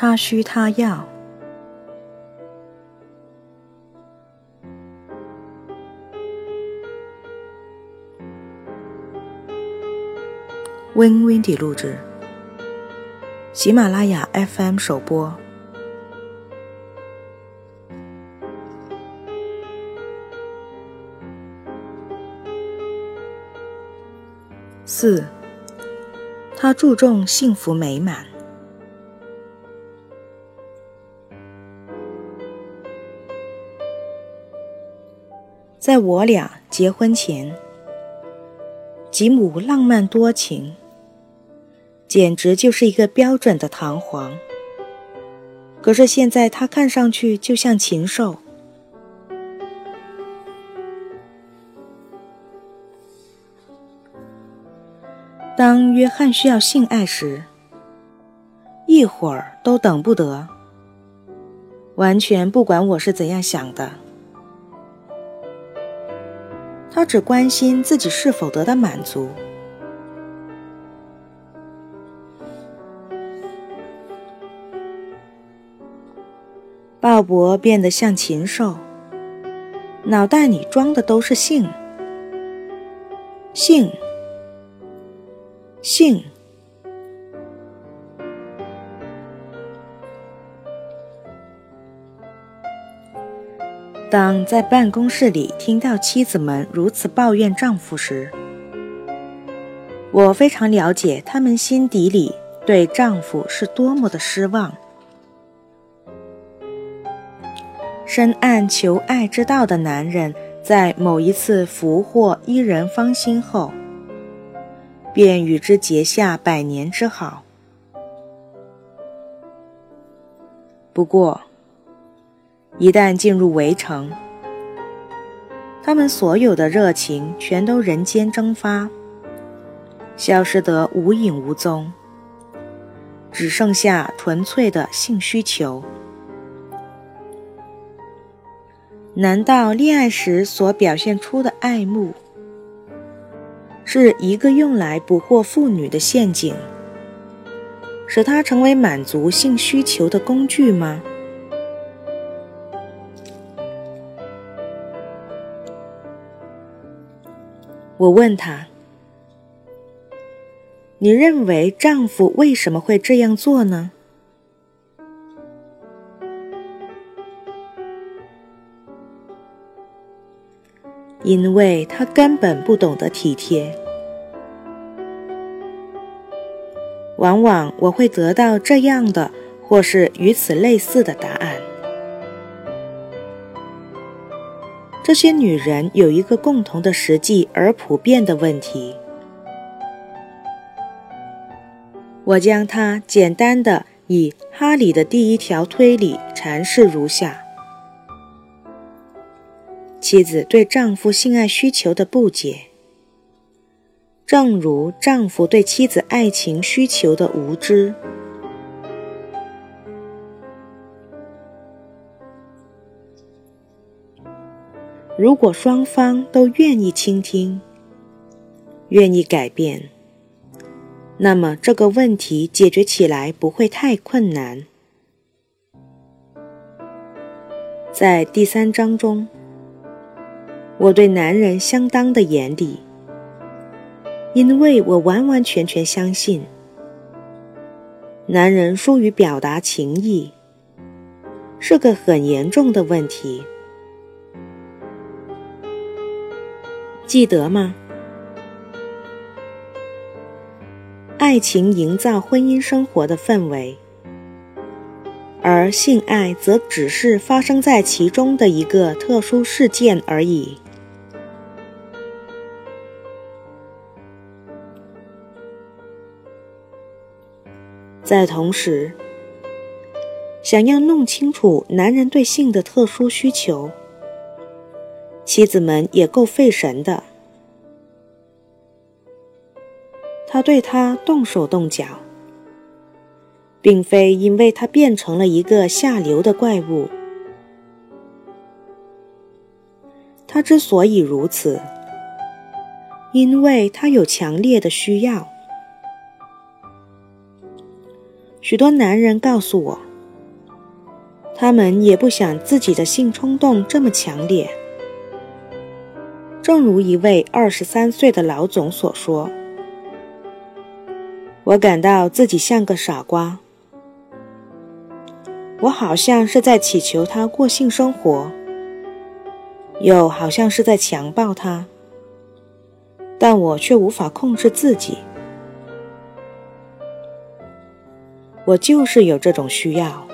他需他要。Win Windy 录制，喜马拉雅 FM 首播。四，他注重幸福美满。在我俩结婚前，吉姆浪漫多情，简直就是一个标准的弹簧。可是现在他看上去就像禽兽。当约翰需要性爱时，一会儿都等不得，完全不管我是怎样想的。他只关心自己是否得到满足。鲍勃变得像禽兽，脑袋里装的都是性，性。性。当在办公室里听到妻子们如此抱怨丈夫时，我非常了解他们心底里对丈夫是多么的失望。深谙求爱之道的男人，在某一次俘获伊人芳心后。便与之结下百年之好。不过，一旦进入围城，他们所有的热情全都人间蒸发，消失得无影无踪，只剩下纯粹的性需求。难道恋爱时所表现出的爱慕？是一个用来捕获妇女的陷阱，使它成为满足性需求的工具吗？我问他：“你认为丈夫为什么会这样做呢？”因为他根本不懂得体贴。往往我会得到这样的，或是与此类似的答案。这些女人有一个共同的、实际而普遍的问题。我将它简单的以哈里的第一条推理阐释如下。妻子对丈夫性爱需求的不解，正如丈夫对妻子爱情需求的无知。如果双方都愿意倾听，愿意改变，那么这个问题解决起来不会太困难。在第三章中。我对男人相当的严厉，因为我完完全全相信，男人疏于表达情意是个很严重的问题。记得吗？爱情营造婚姻生活的氛围，而性爱则只是发生在其中的一个特殊事件而已。在同时，想要弄清楚男人对性的特殊需求，妻子们也够费神的。他对他动手动脚，并非因为他变成了一个下流的怪物。他之所以如此，因为他有强烈的需要。许多男人告诉我，他们也不想自己的性冲动这么强烈。正如一位二十三岁的老总所说：“我感到自己像个傻瓜，我好像是在祈求他过性生活，又好像是在强暴他，但我却无法控制自己。我就是有这种需要。”